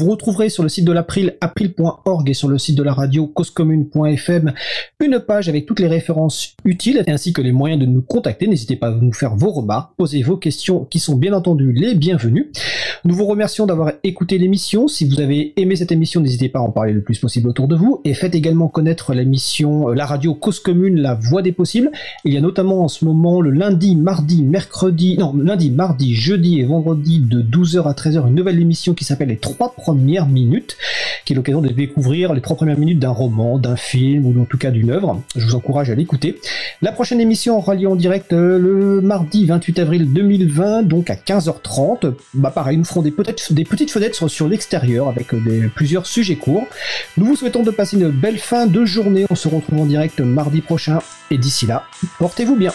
Vous retrouverez sur le site de l'April, april.org et sur le site de la radio causecommune.fm une page avec toutes les références utiles ainsi que les moyens de nous contacter. N'hésitez pas à nous faire vos remarques, poser vos questions qui sont bien entendu les bienvenues. Nous vous remercions d'avoir écouté l'émission. Si vous avez aimé cette émission, n'hésitez pas à en parler le plus possible autour de vous et faites également connaître l'émission, euh, la radio Cause Commune, la voix des possibles. Il y a notamment en ce moment le lundi, mardi, mercredi, non, lundi, mardi, jeudi et vendredi de 12h à 13h une nouvelle émission qui s'appelle les trois premières minutes, qui est l'occasion de découvrir les trois premières minutes d'un roman, d'un film ou en tout cas d'une œuvre. Je vous encourage à l'écouter. La prochaine émission aura lieu en direct euh, le mardi 28 avril 2020, donc à 15h30. Bah pareil, nous ferons des, des petites fenêtres sur l'extérieur avec euh, plusieurs sujets courts. Nous vous souhaitons de passer une belle fin de journée. On se retrouve en direct mardi prochain. Et d'ici là, portez-vous bien.